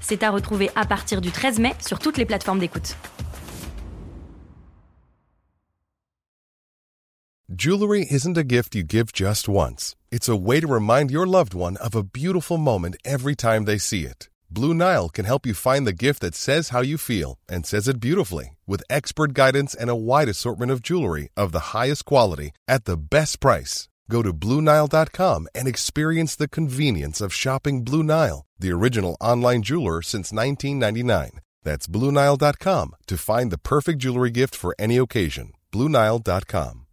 C'est à retrouver à partir du 13 mai sur toutes les plateformes d'écoute. Jewelry isn't a gift you give just once. It's a way to remind your loved one of a beautiful moment every time they see it. Blue Nile can help you find the gift that says how you feel and says it beautifully with expert guidance and a wide assortment of jewelry of the highest quality at the best price. Go to BlueNile.com and experience the convenience of shopping Blue Nile, the original online jeweler since 1999. That's BlueNile.com to find the perfect jewelry gift for any occasion. BlueNile.com.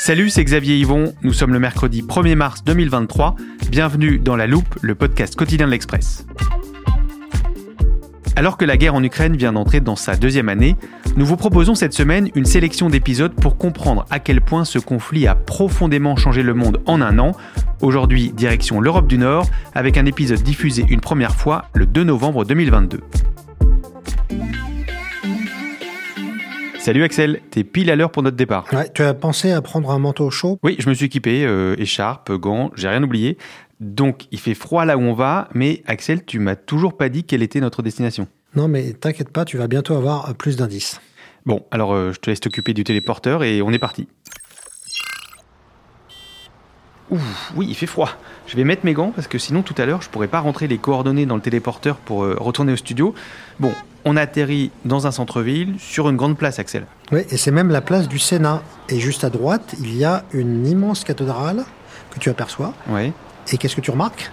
Salut, c'est Xavier Yvon. Nous sommes le mercredi 1er mars 2023. Bienvenue dans La Loupe, le podcast quotidien de l'Express. Alors que la guerre en Ukraine vient d'entrer dans sa deuxième année, nous vous proposons cette semaine une sélection d'épisodes pour comprendre à quel point ce conflit a profondément changé le monde en un an. Aujourd'hui, direction l'Europe du Nord, avec un épisode diffusé une première fois le 2 novembre 2022. Salut Axel, t'es pile à l'heure pour notre départ. Ouais, tu as pensé à prendre un manteau chaud? Oui, je me suis équipé, euh, écharpe, gants, j'ai rien oublié. Donc il fait froid là où on va, mais Axel, tu m'as toujours pas dit quelle était notre destination. Non, mais t'inquiète pas, tu vas bientôt avoir plus d'indices. Bon, alors euh, je te laisse t'occuper du téléporteur et on est parti. Ouh, oui, il fait froid. Je vais mettre mes gants parce que sinon tout à l'heure je pourrais pas rentrer les coordonnées dans le téléporteur pour euh, retourner au studio. Bon, on atterrit dans un centre-ville sur une grande place, Axel. Oui, et c'est même la place du Sénat. Et juste à droite, il y a une immense cathédrale que tu aperçois. Ouais. Et qu'est-ce que tu remarques?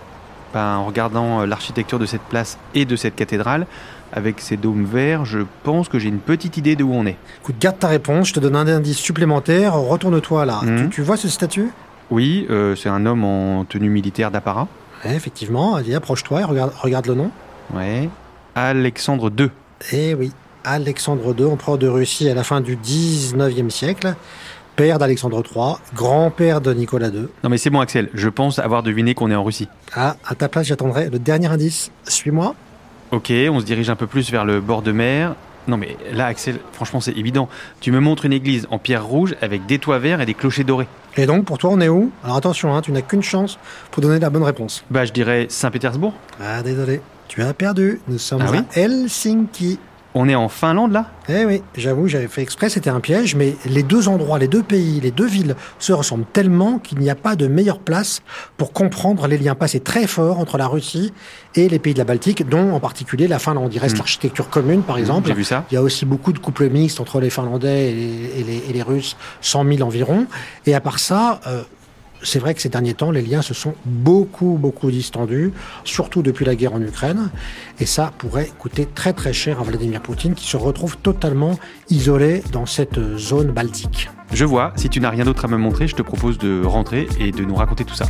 Ben, en regardant euh, l'architecture de cette place et de cette cathédrale, avec ses dômes verts, je pense que j'ai une petite idée de où on est. Écoute, garde ta réponse, je te donne un indice supplémentaire. Retourne-toi là. Mhm. Tu, tu vois ce statut? Oui, euh, c'est un homme en tenue militaire d'apparat. Ouais, Effectivement, allez, approche-toi et regarde, regarde le nom. Ouais. Alexandre II. Eh oui, Alexandre II, empereur de Russie à la fin du 19e siècle, père d'Alexandre III, grand-père de Nicolas II. Non mais c'est bon Axel, je pense avoir deviné qu'on est en Russie. Ah, à ta place, j'attendrai le dernier indice. Suis-moi. Ok, on se dirige un peu plus vers le bord de mer. Non mais là Axel, franchement c'est évident. Tu me montres une église en pierre rouge avec des toits verts et des clochers dorés. Et donc, pour toi, on est où? Alors attention, hein, tu n'as qu'une chance pour donner la bonne réponse. Bah je dirais Saint-Pétersbourg. Ah, désolé, tu as perdu. Nous sommes Ah oui? à Helsinki. On est en Finlande là? Eh oui, j'avoue, j'avais fait exprès, c'était un piège, mais les deux endroits, les deux pays, les deux villes se ressemblent tellement qu'il n'y a pas de meilleure place pour comprendre les liens passés très forts entre la Russie et les pays de la Baltique, dont en particulier la Finlande. Il reste Mm. l'architecture commune, par exemple. J'ai vu ça. Il y a aussi beaucoup de couples mixtes entre les Finlandais et les, et les- et les Russes, 100 000 environ. Et à part ça, euh, c'est vrai que ces derniers temps, les liens se sont beaucoup, beaucoup distendus, surtout depuis la guerre en Ukraine. Et ça pourrait coûter très, très cher à Vladimir Poutine, qui se retrouve totalement isolé dans cette zone baltique. Je vois, si tu n'as rien d'autre à me montrer, je te propose de rentrer et de nous raconter tout ça.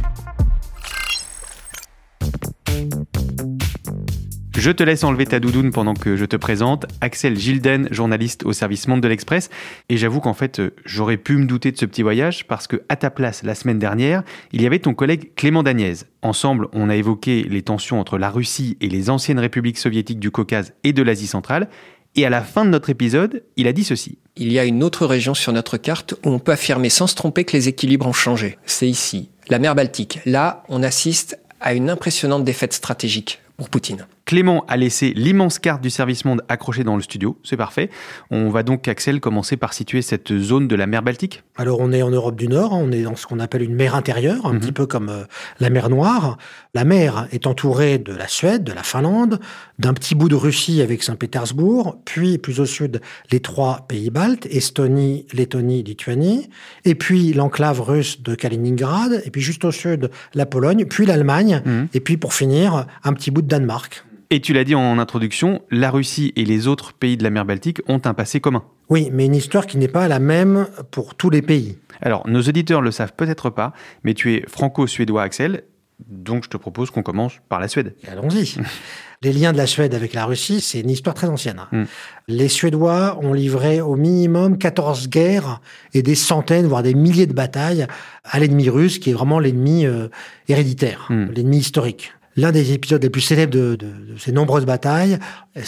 Je te laisse enlever ta doudoune pendant que je te présente. Axel Gilden, journaliste au service Monde de l'Express. Et j'avoue qu'en fait, euh, j'aurais pu me douter de ce petit voyage parce que, à ta place, la semaine dernière, il y avait ton collègue Clément Dagnès. Ensemble, on a évoqué les tensions entre la Russie et les anciennes républiques soviétiques du Caucase et de l'Asie centrale. Et à la fin de notre épisode, il a dit ceci. Il y a une autre région sur notre carte où on peut affirmer sans se tromper que les équilibres ont changé. C'est ici, la mer Baltique. Là, on assiste à une impressionnante défaite stratégique pour Poutine. Clément a laissé l'immense carte du service monde accrochée dans le studio, c'est parfait. On va donc, Axel, commencer par situer cette zone de la mer Baltique. Alors on est en Europe du Nord, hein, on est dans ce qu'on appelle une mer intérieure, un Mhm. petit peu comme euh, la mer Noire. La mer est entourée de la Suède, de la Finlande, d'un petit bout de Russie avec Saint-Pétersbourg, puis plus au sud les trois pays baltes, Estonie, Lettonie, Lituanie, et puis l'enclave russe de Kaliningrad, et puis juste au sud la Pologne, puis l'Allemagne, Mhm. et puis pour finir un petit bout de Danemark. Et tu l'as dit en introduction, la Russie et les autres pays de la mer Baltique ont un passé commun. Oui, mais une histoire qui n'est pas la même pour tous les pays. Alors, nos auditeurs le savent peut-être pas, mais tu es franco-suédois, Axel, donc je te propose qu'on commence par la Suède. Allons-y. les liens de la Suède avec la Russie, c'est une histoire très ancienne. Mm. Les Suédois ont livré au minimum 14 guerres et des centaines, voire des milliers de batailles à l'ennemi russe, qui est vraiment l'ennemi euh, héréditaire, mm. l'ennemi historique. L'un des épisodes les plus célèbres de, ces nombreuses batailles,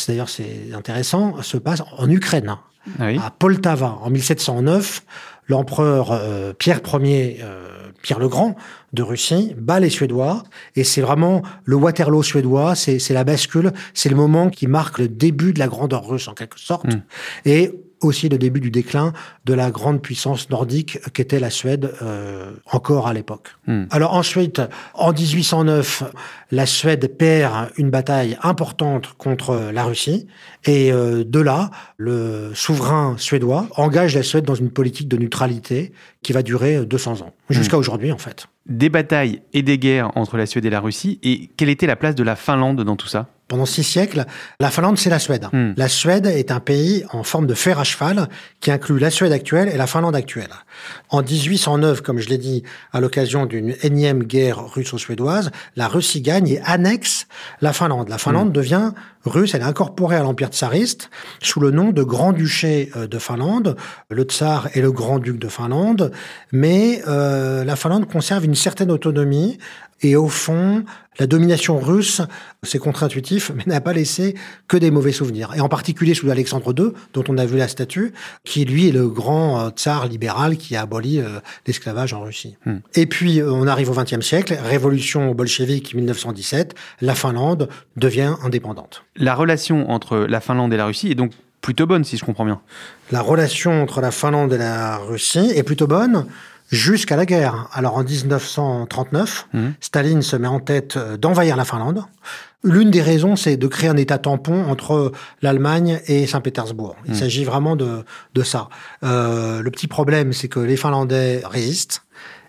d'ailleurs c'est intéressant, se passe en Ukraine, ah à Poltava, en 1709. L'empereur euh, Pierre Ier euh, Pierre le Grand de Russie bat les Suédois et c'est vraiment le Waterloo suédois, c'est la bascule, c'est le moment qui marque le début de la grandeur russe en quelque sorte. Mm. Et aussi le début du déclin de la grande puissance nordique qu'était la Suède euh, encore à l'époque. Hmm. Alors ensuite, en 1809, la Suède perd une bataille importante contre la Russie et euh, de là, le souverain suédois engage la Suède dans une politique de neutralité qui va durer 200 ans, jusqu'à hmm. aujourd'hui en fait. Des batailles et des guerres entre la Suède et la Russie et quelle était la place de la Finlande dans tout ça? Pendant six siècles, la Finlande, c'est la Suède. Hmm. La Suède est un pays en forme de fer à cheval qui inclut la Suède actuelle et la Finlande actuelle. En 1809, comme je l'ai dit, à l'occasion d'une énième guerre russo-suédoise, la Russie gagne et annexe la Finlande. La Finlande hmm. devient russe, elle est incorporée à l'Empire tsariste sous le nom de Grand-Duché euh, de Finlande. Le tsar est le Grand-Duc de Finlande, mais euh, la Finlande conserve une certaine autonomie et au fond, la domination russe, c'est contre-intuitif, mais n'a pas laissé que des mauvais souvenirs. Et en particulier sous Alexandre II, dont on a vu la statue, qui lui est le grand euh, tsar libéral qui a aboli l'esclavage en Russie. Hmm. Et puis, on arrive au XXe siècle, révolution bolchevique 1917, la Finlande devient indépendante la relation entre la Finlande et la Russie est donc plutôt bonne, si je comprends bien. La relation entre la Finlande et la Russie est plutôt bonne jusqu'à la guerre. Alors en 1939, mmh. Staline se met en tête euh, d'envahir la Finlande. L'une des raisons, c'est de créer un État tampon entre l'Allemagne et Saint-Pétersbourg. Il mmh. s'agit vraiment de, ça. Euh, le petit problème, c'est que les Finlandais résistent.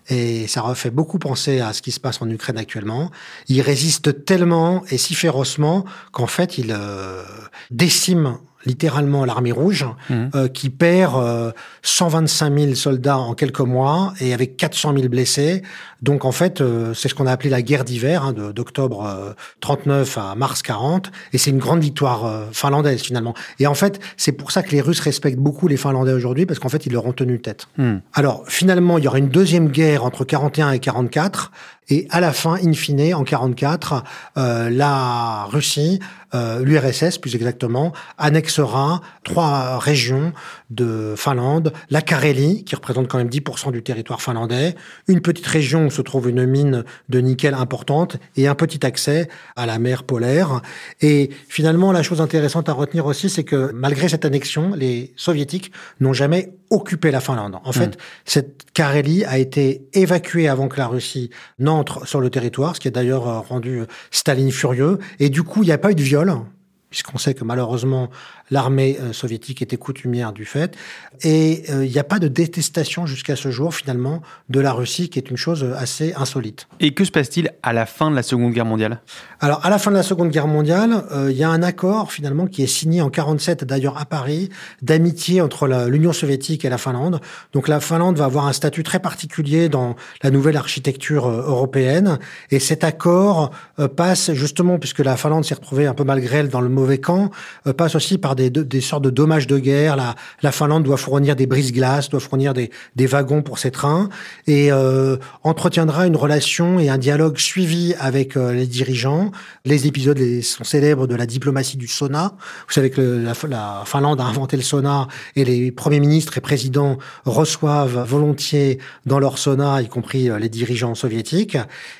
Et ça refait beaucoup penser à ce qui se passe en Ukraine actuellement. Ils résistent tellement et si férocement qu'en fait, ils euh, déciment littéralement l'armée rouge, mmh. euh, qui perd 125 euh, 000 soldats en quelques mois et avec 400 000 blessés. Donc en fait, euh, c'est ce qu'on a appelé la guerre d'hiver, hein, d'octobre 39 à mars 40, et c'est une grande victoire finlandaise finalement. Et en fait, c'est pour ça que les Russes respectent beaucoup les Finlandais aujourd'hui, parce qu'en fait, ils leur ont tenu tête. Mmh. Alors finalement, il y aura une deuxième guerre entre 41 et 44, et à la fin, in fine, en 44, la Russie euh, l'URSS plus exactement, annexera trois régions de Finlande, la Carélie, qui représente quand même 10% du territoire finlandais, une petite région où se trouve une mine de nickel importante et un petit accès à la mer polaire. Et finalement, la chose intéressante à retenir aussi, c'est que malgré cette annexion, les soviétiques n'ont jamais occupé la Finlande. En fait, mmh. cette Carélie a été évacuée avant que la Russie n'entre sur le territoire, ce qui a d'ailleurs rendu Staline furieux. Et du coup, il n'y a pas eu de viol voilà puisqu'on sait que malheureusement l'armée euh, soviétique était coutumière du fait. Et euh, il n'y a pas de détestation jusqu'à ce jour, finalement, de la Russie, qui est une chose assez insolite. Et que se passe-t-il à la fin de la Seconde Guerre mondiale? Alors, à la fin de la Seconde Guerre mondiale, euh, il y a un accord, finalement, qui est signé en 47, d'ailleurs à Paris, d'amitié entre l'Union soviétique et la Finlande. Donc, la Finlande va avoir un statut très particulier dans la nouvelle architecture européenne. Et cet accord passe, justement, puisque la Finlande s'est retrouvée un peu malgré elle dans le mauvais camp, passe aussi par des des, sortes de dommages de guerre. La, la Finlande doit fournir des brise-glaces, doit fournir des, des, wagons pour ses trains et euh, entretiendra une relation et un dialogue suivi avec euh, les dirigeants. Les épisodes sont célèbres de la diplomatie du sauna. Vous savez que la, la, Finlande a inventé le sauna et les premiers ministres et présidents reçoivent volontiers dans leur sauna, y compris euh, les dirigeants soviétiques.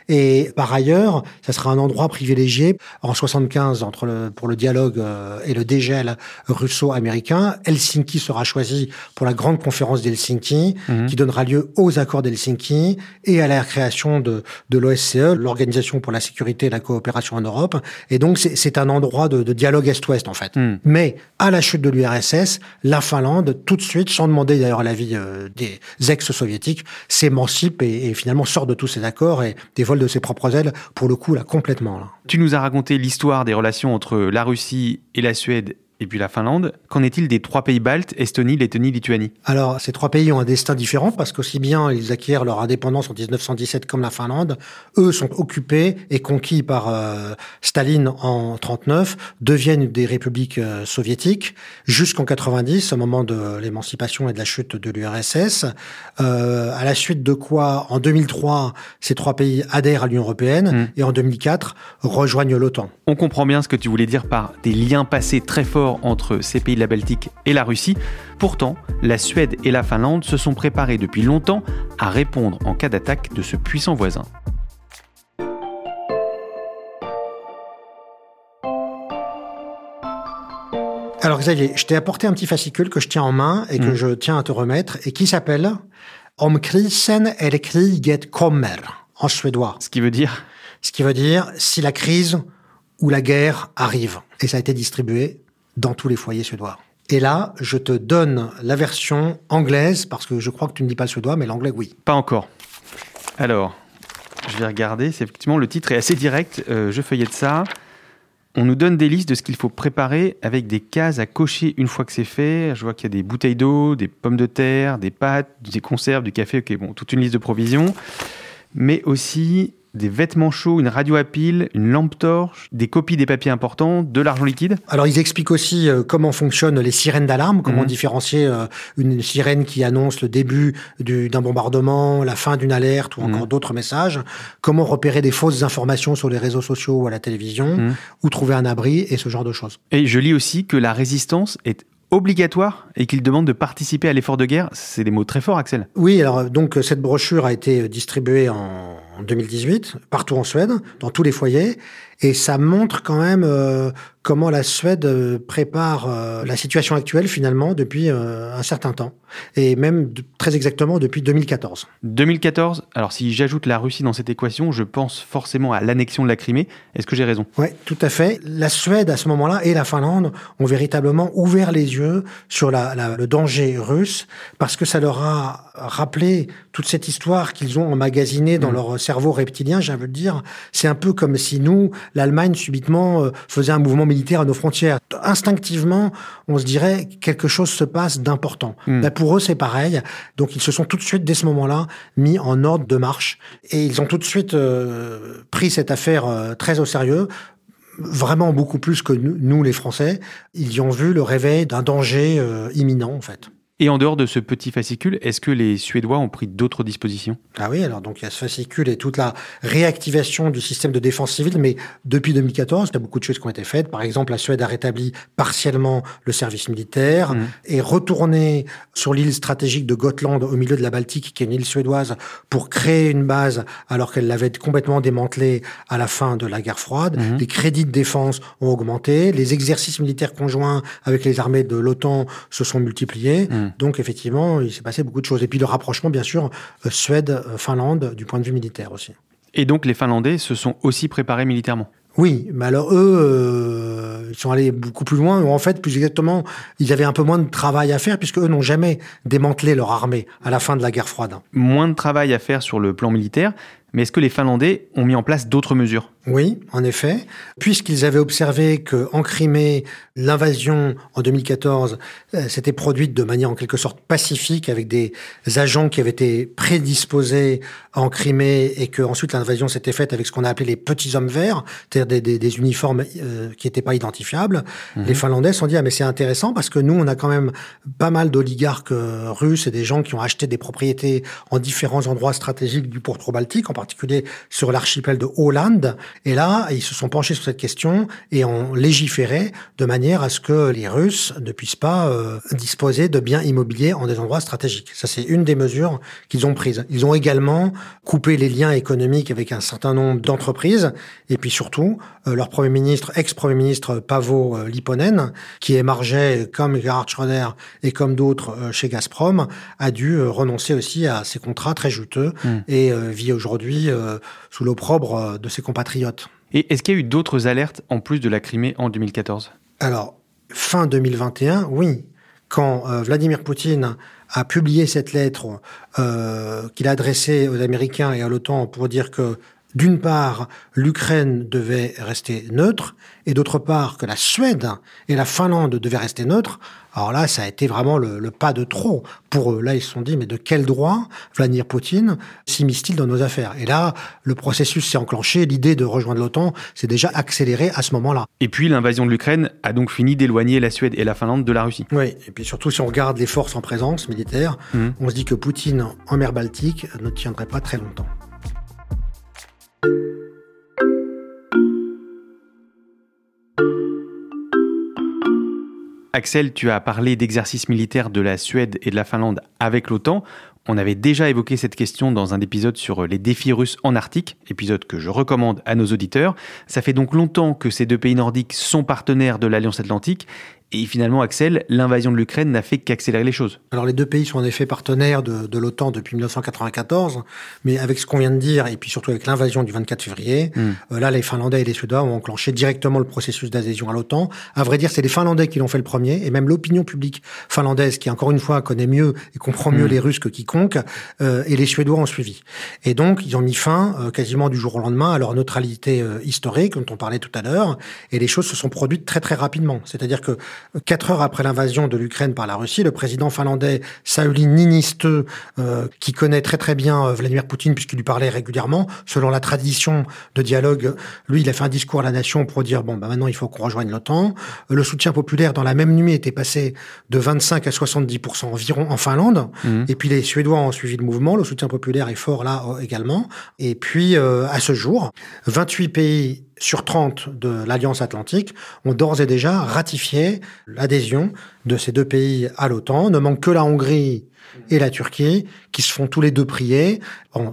Et par ailleurs, ça sera un endroit privilégié en 75 entre le, pour le dialogue dialogue euh, et le dégel russo-américain, Helsinki sera choisi pour la grande conférence d'Helsinki, Mhm. qui donnera lieu aux accords d'Helsinki et à la création de, de l'OSCE, l'Organisation pour la sécurité et la coopération en Europe. Et donc, c'est un endroit de, de dialogue Est-Ouest, en fait. Mhm. Mais à la chute de l'URSS, la Finlande, tout de suite, sans demander d'ailleurs l'avis euh, des ex-soviétiques, s'émancipe et, et finalement sort de tous ces accords et dévole de ses propres ailes, pour le coup, là, complètement. Là. Tu nous as raconté l'histoire des relations entre la Russie et la Suède et puis la Finlande. Qu'en est-il des trois pays baltes, Estonie, Lettonie, Lituanie? Alors, ces trois pays ont un destin différent parce qu'aussi bien ils acquièrent leur indépendance en 1917 comme la Finlande, eux sont occupés et conquis par euh, Staline en 39, deviennent des républiques euh, soviétiques jusqu'en 90, au moment de l'émancipation et de la chute de l'URSS. Euh, à la suite de quoi, en 2003, ces trois pays adhèrent à l'Union européenne Mm. et en 2004 rejoignent l'OTAN. On comprend bien ce que tu voulais dire par des liens passés très forts entre ces pays de la Baltique et la Russie. Pourtant, la Suède et la Finlande se sont préparés depuis longtemps à répondre en cas d'attaque de ce puissant voisin. Alors Xavier, je t'ai apporté un petit fascicule que je tiens en main et que Mm. je tiens à te remettre et qui s'appelle Om krisen eller kriget kommer en suédois. Ce qui veut dire? Ce qui veut dire si la crise ou la guerre arrive. Et ça a été distribué dans tous les foyers suédois. Et là, je te donne la version anglaise parce que je crois que tu ne dis pas le suédois, mais l'anglais oui. pas encore. Alors, je vais regarder. C'est effectivement le titre est assez direct. Euh, je feuillette ça. On nous donne des listes de ce qu'il faut préparer avec des cases à cocher une fois que c'est fait. Je vois qu'il y a des bouteilles d'eau, des pommes de terre, des pâtes, des conserves, du café, ok, bon, toute une liste de provisions. Mais aussi des vêtements chauds, une radio à pile, une lampe torche, des copies des papiers importants, de l'argent liquide. Alors ils expliquent aussi euh, comment fonctionnent les sirènes d'alarme, comment Mhm. différencier euh, une sirène qui annonce le début du- d'un bombardement, la fin d'une alerte ou encore Mhm. d'autres messages, comment repérer des fausses informations sur les réseaux sociaux ou à la télévision, Mhm. où trouver un abri et ce genre de choses. Et je lis aussi que la résistance est obligatoire et qu'il demande de participer à l'effort de guerre. C'est des mots très forts, Axel. Oui, alors donc cette brochure a été distribuée en, en 2018 partout en Suède, dans tous les foyers, et ça montre quand même euh, comment la Suède euh, prépare euh, la situation actuelle finalement depuis euh, un certain temps, et même de- très exactement depuis 2014. 2014, alors si j'ajoute la Russie dans cette équation, je pense forcément à l'annexion de la Crimée. Est-ce que j'ai raison? Oui, tout à fait. La Suède, à ce moment-là, et la Finlande ont véritablement ouvert les yeux sur la, la- le danger russe parce que ça leur a rappelé toute cette histoire qu'ils ont emmagasinée dans Mm. leur cerveau reptilien, j'ai envie de dire. C'est un peu comme si nous, l'Allemagne, subitement, euh, faisait un mouvement militaire à nos frontières. Instinctivement, on se dirait quelque chose se passe d'important. Mm. Là, pour eux, c'est pareil. Donc, ils se sont tout de suite, dès ce moment-là, mis en ordre de marche. Et ils ont tout de suite euh, pris cette affaire euh, très au sérieux vraiment beaucoup plus que nous, nous, les Français. Ils y ont vu le réveil d'un danger euh, imminent, en fait. Et en dehors de ce petit fascicule, est-ce que les Suédois ont pris d'autres dispositions? Ah oui, alors donc il y a ce fascicule et toute la réactivation du système de défense civile, mais depuis 2014, il y a beaucoup de choses qui ont été faites. Par exemple, la Suède a rétabli partiellement le service militaire Mhm. et retourné sur l'île stratégique de Gotland au milieu de la Baltique, qui est une île suédoise, pour créer une base alors qu'elle l'avait complètement démantelée à la fin de la guerre froide. Les crédits de défense ont augmenté, les exercices militaires conjoints avec les armées de l'OTAN se sont multipliés. Mhm. Donc effectivement, il s'est passé beaucoup de choses. Et puis le rapprochement, bien sûr, euh, Suède-Finlande du point de vue militaire aussi. Et donc les Finlandais se sont aussi préparés militairement? Oui, mais alors eux, euh, ils sont allés beaucoup plus loin. Ou en fait, plus exactement, ils avaient un peu moins de travail à faire puisque eux n'ont jamais démantelé leur armée à la fin de la guerre froide. Moins de travail à faire sur le plan militaire, mais est-ce que les Finlandais ont mis en place d'autres mesures? Oui, en effet, puisqu'ils avaient observé que en Crimée, l'invasion en 2014 euh, s'était produite de manière en quelque sorte pacifique avec des agents qui avaient été prédisposés en Crimée et que ensuite l'invasion s'était faite avec ce qu'on a appelé les petits hommes verts, c'est-à-dire des, des- des uniformes euh, qui n'étaient pas identifiables. Les Finlandais se sont dit ah mais c'est intéressant parce que nous on a quand même pas mal d'oligarques euh, russes et des gens qui ont acheté des propriétés en différents endroits stratégiques du pourtour baltique en particulier sur l'archipel de Hollande. Et là, ils se sont penchés sur cette question et ont légiféré de manière à ce que les Russes ne puissent pas euh, disposer de biens immobiliers en des endroits stratégiques. Ça, c'est une des mesures qu'ils ont prises. Ils ont également coupé les liens économiques avec un certain nombre d'entreprises. Et puis surtout, euh, leur premier ministre, ex-premier ministre Pavo euh, Liponen, qui émargeait comme Gerhard Schröder et comme d'autres chez Gazprom, a dû renoncer aussi à ses contrats très juteux hmm. et vit aujourd'hui sous l'opprobre de ses compatriotes. Et est-ce qu'il y a eu d'autres alertes en plus de la Crimée en 2014 Alors, fin 2021, oui. Quand euh, Vladimir Poutine a publié cette lettre euh, qu'il a adressée aux Américains et à l'OTAN pour dire que d'une part, l'Ukraine devait rester neutre, et d'autre part, que la Suède et la Finlande devaient rester neutres. Alors là, ça a été vraiment le, pas de trop pour eux. Là, ils se sont dit, mais de quel droit Vladimir Poutine s'immisce-t-il dans nos affaires? Et là, le processus s'est enclenché. L'idée de rejoindre l'OTAN s'est déjà accélérée à ce moment-là. Et puis, l'invasion de l'Ukraine a donc fini d'éloigner la Suède et la Finlande de la Russie. Oui, et puis surtout, si on regarde les forces en présence militaire, mmh. on se dit que Poutine en mer Baltique ne tiendrait pas très longtemps. Axel, tu as parlé d'exercices militaires de la Suède et de la Finlande avec l'OTAN. On avait déjà évoqué cette question dans un épisode sur les défis russes en Arctique, épisode que je recommande à nos auditeurs. Ça fait donc longtemps que ces deux pays nordiques sont partenaires de l'Alliance Atlantique et finalement, Axel, l'invasion de l'Ukraine n'a fait qu'accélérer les choses. Alors les deux pays sont en effet partenaires de, de l'OTAN depuis 1994, mais avec ce qu'on vient de dire, et puis surtout avec l'invasion du 24 février, hmm. euh, là les Finlandais et les Suédois ont enclenché directement le processus d'adhésion à l'OTAN. À vrai dire, c'est les Finlandais qui l'ont fait le premier, et même l'opinion publique finlandaise, qui encore une fois connaît mieux et comprend mieux hmm. les Russes que quiconque, euh, et les Suédois ont suivi. Et donc ils ont mis fin euh, quasiment du jour au lendemain à leur neutralité euh, historique, dont on parlait tout à l'heure, et les choses se sont produites très très rapidement. C'est-à-dire que Quatre heures après l'invasion de l'Ukraine par la Russie, le président finlandais Sauli Niinistö, euh, qui connaît très très bien euh, Vladimir Poutine puisqu'il lui parlait régulièrement, selon la tradition de dialogue, lui, il a fait un discours à la nation pour dire bon, bah maintenant il faut qu'on rejoigne l'OTAN. Euh, le soutien populaire dans la même nuit était passé de 25 à 70 environ en Finlande. Mmh. Et puis les Suédois ont suivi le mouvement. Le soutien populaire est fort là également. Et puis à ce jour, 28 pays sur 30 de l'Alliance Atlantique ont d'ores et déjà ratifié l'adhésion de ces deux pays à l'OTAN. Ne manque que la Hongrie et la Turquie qui se font tous les deux prier.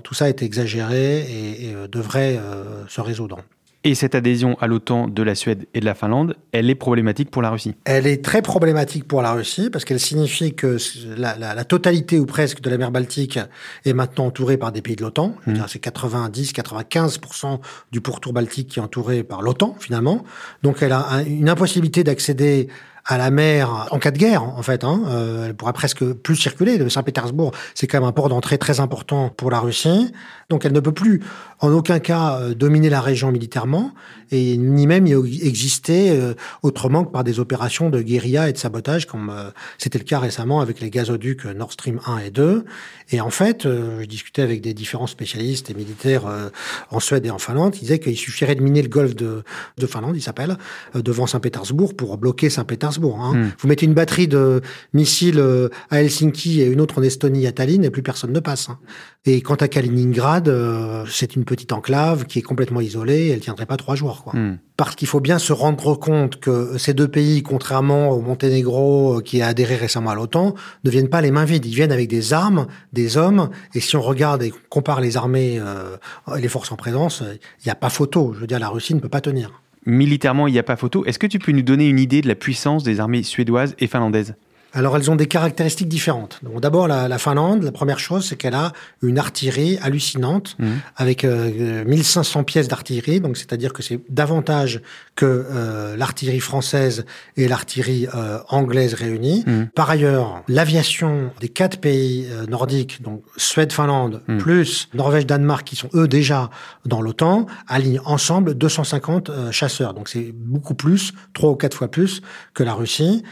tout ça est exagéré et, euh, devrait euh, se résoudre. Et cette adhésion à l'OTAN de la Suède et de la Finlande, elle est problématique pour la Russie Elle est très problématique pour la Russie parce qu'elle signifie que la, totalité ou presque de la mer Baltique est maintenant entourée par des pays de l'OTAN. Mmh. C'est 90-95% du pourtour baltique qui est entouré par l'OTAN finalement. Donc elle a une impossibilité d'accéder à la mer en cas de guerre, en fait. Hein. Euh, elle pourra presque plus circuler. De Saint-Pétersbourg, c'est quand même un port d'entrée très important pour la Russie. Donc elle ne peut plus en aucun cas euh, dominer la région militairement et ni même y exister euh, autrement que par des opérations de guérilla et de sabotage comme euh, c'était le cas récemment avec les gazoducs Nord Stream 1 et 2. Et en fait, je discutais avec des différents spécialistes et militaires en Suède et en Finlande, ils disaient qu'il suffirait de miner le golfe de, de Finlande, il s'appelle, devant Saint-Pétersbourg pour bloquer Saint-Pétersbourg. Hein. Hmm. Vous mettez une batterie de missiles à Helsinki et une autre en Estonie à Tallinn et plus personne ne passe. Hein. Et quant à Kaliningrad, c'est une petite enclave qui est complètement isolée, elle tiendrait pas trois jours. Quoi. Hmm. Parce qu'il faut bien se rendre compte que ces deux pays, contrairement au Monténégro euh, qui a adhéré récemment à l'OTAN, ne viennent pas les mains vides. Ils viennent avec des armes, des hommes. Et si on regarde et compare les armées euh, et les forces en présence, il n'y a pas photo. Je veux dire, la Russie ne peut pas tenir. Militairement, il n'y a pas photo. Est-ce que tu peux nous donner une idée de la puissance des armées suédoises et finlandaises? Alors elles ont des caractéristiques différentes. Donc d'abord la, la, Finlande, la première chose c'est qu'elle a une artillerie hallucinante mmh. avec euh, 1500 pièces d'artillerie. Donc c'est-à-dire que c'est davantage que euh, l'artillerie française et l'artillerie euh, anglaise réunies. Mmh. Par ailleurs, l'aviation des quatre pays euh, nordiques, donc Suède, Finlande, mmh. plus Norvège, Danemark, qui sont eux déjà dans l'OTAN, alignent ensemble 250 chasseurs. Donc c'est beaucoup plus, trois ou quatre fois plus que la Russie.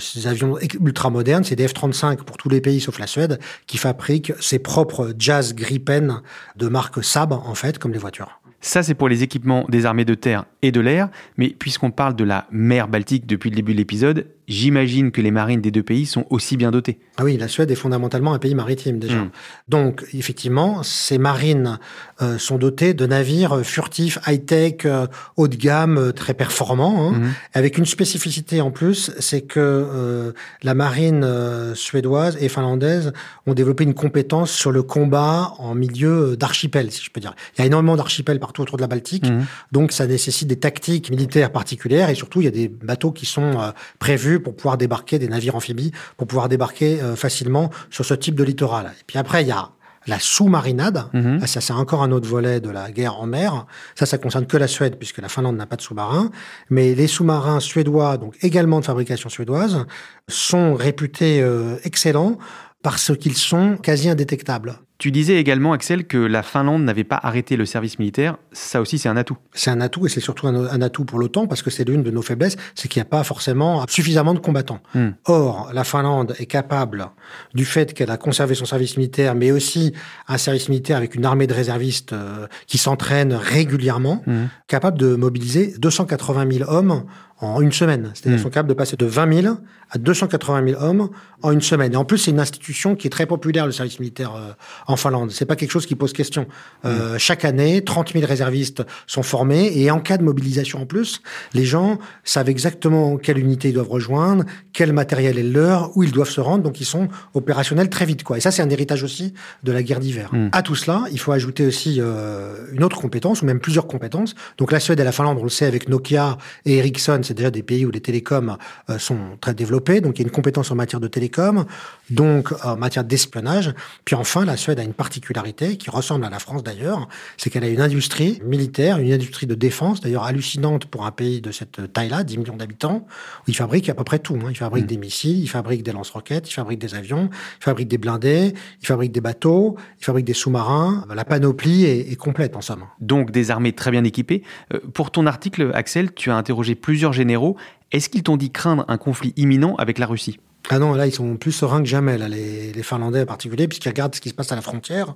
ces avions ultra moderne, c'est des F-35 pour tous les pays sauf la Suède, qui fabriquent ses propres Jazz Gripen de marque Saab, en fait, comme les voitures. Ça, c'est pour les équipements des armées de terre et de l'air. Mais puisqu'on parle de la mer Baltique depuis le début de l'épisode, j'imagine que les marines des deux pays sont aussi bien dotées. Ah oui, la Suède est fondamentalement un pays maritime déjà. Mm. Donc effectivement, ces marines euh, sont dotées de navires furtifs, high-tech, euh, haut de gamme, euh, très performants, hein, mm. avec une spécificité en plus, c'est que la marine suédoise et finlandaise ont développé une compétence sur le combat en milieu d'archipel, si je peux dire. Il y a énormément d'archipels partout autour de la Baltique, mm. donc ça nécessite des tactiques militaires particulières et surtout il y a des bateaux qui sont prévus pour pouvoir débarquer, des navires amphibies, pour pouvoir débarquer euh, facilement sur ce type de littoral. Et puis après, il y a la sous-marinade. Mhm. Ça, c'est encore un autre volet de la guerre en mer. Ça, ça concerne que la Suède, puisque la Finlande n'a pas de sous-marin. Mais les sous-marins suédois, donc également de fabrication suédoise, sont réputés euh, excellents parce qu'ils sont quasi indétectables. Tu disais également, Axel, que la Finlande n'avait pas arrêté le service militaire. Ça aussi, c'est un atout. C'est un atout et c'est surtout un, atout pour l'OTAN parce que c'est l'une de nos faiblesses, c'est qu'il n'y a pas forcément suffisamment de combattants. Hmm. Or, la Finlande est capable, du fait qu'elle a conservé son service militaire, mais aussi un service militaire avec une armée de réservistes euh, qui s'entraînent régulièrement, hmm. capable de mobiliser 280 000 hommes en une semaine. C'est-à-dire qu'ils sont capables de passer de 20 000 à 280 000 hommes en une semaine. Et en plus, c'est une institution qui est très populaire, le service militaire euh, en Finlande. C'est pas quelque chose qui pose question. Euh, mm. Chaque année, 30 000 réservistes sont formés et en cas de mobilisation en plus, les gens savent exactement quelle unité ils doivent rejoindre, quel matériel est leur, où ils doivent se rendre. Donc, ils sont opérationnels très vite, quoi. Et ça, c'est un héritage aussi de la guerre d'hiver. Mm. À tout cela, il faut ajouter aussi euh, une autre compétence, ou même plusieurs compétences. Donc, la Suède et la Finlande, on le sait, avec Nokia et Ericsson, c'est déjà des pays où les télécoms euh, sont très développés donc il y a une compétence en matière de télécom, donc en matière d'espionnage. Puis enfin, la Suède a une particularité qui ressemble à la France d'ailleurs, c'est qu'elle a une industrie militaire, une industrie de défense, d'ailleurs hallucinante pour un pays de cette taille-là, 10 millions d'habitants, où ils fabriquent à peu près tout. Hein. Ils fabriquent mm. des missiles, ils fabriquent des lance-roquettes, ils fabriquent des avions, ils fabriquent des blindés, ils fabriquent des bateaux, ils fabriquent des sous-marins. La panoplie est, complète en somme. Donc des armées très bien équipées. Euh, pour ton article, Axel, tu as interrogé plusieurs généraux est-ce qu'ils t'ont dit craindre un conflit imminent avec la Russie? Ah non, là, ils sont plus sereins que jamais, là, les, Finlandais en particulier, puisqu'ils regardent ce qui se passe à la frontière.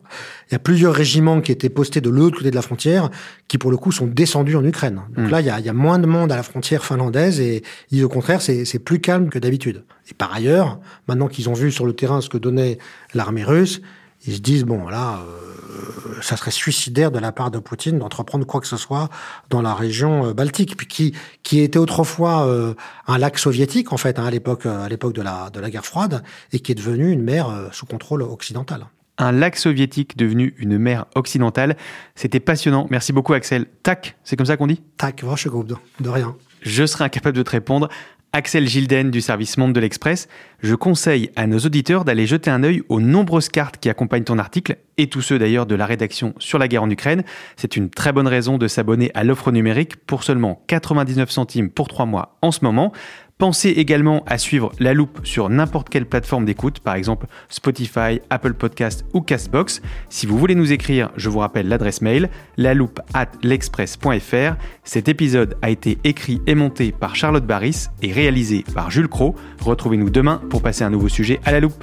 Il y a plusieurs régiments qui étaient postés de l'autre côté de la frontière, qui pour le coup sont descendus en Ukraine. Donc hmm. là, il y, a, moins de monde à la frontière finlandaise, et au contraire, c'est plus calme que d'habitude. Et par ailleurs, maintenant qu'ils ont vu sur le terrain ce que donnait l'armée russe, ils se disent, bon, là, euh, ça serait suicidaire de la part de Poutine d'entreprendre quoi que ce soit dans la région euh, baltique, puis qui, qui était autrefois euh, un lac soviétique, en fait, hein, à l'époque à l'époque de la, de la guerre froide, et qui est devenu une mer sous contrôle occidental. Un lac soviétique devenu une mer occidentale. C'était passionnant. Merci beaucoup, Axel. Tac, c'est comme ça qu'on dit? Tac, groupe de rien. Je serai incapable de te répondre. Axel Gilden du service Monde de l'Express, je conseille à nos auditeurs d'aller jeter un œil aux nombreuses cartes qui accompagnent ton article, et tous ceux d'ailleurs de la rédaction sur la guerre en Ukraine. C'est une très bonne raison de s'abonner à l'offre numérique pour seulement 99 centimes pour 3 mois en ce moment. Pensez également à suivre La Loupe sur n'importe quelle plateforme d'écoute, par exemple Spotify, Apple Podcast ou Castbox. Si vous voulez nous écrire, je vous rappelle l'adresse mail loupe at l'express.fr. Cet épisode a été écrit et monté par Charlotte Barris et réalisé par Jules Cro. Retrouvez-nous demain pour passer un nouveau sujet à la loupe.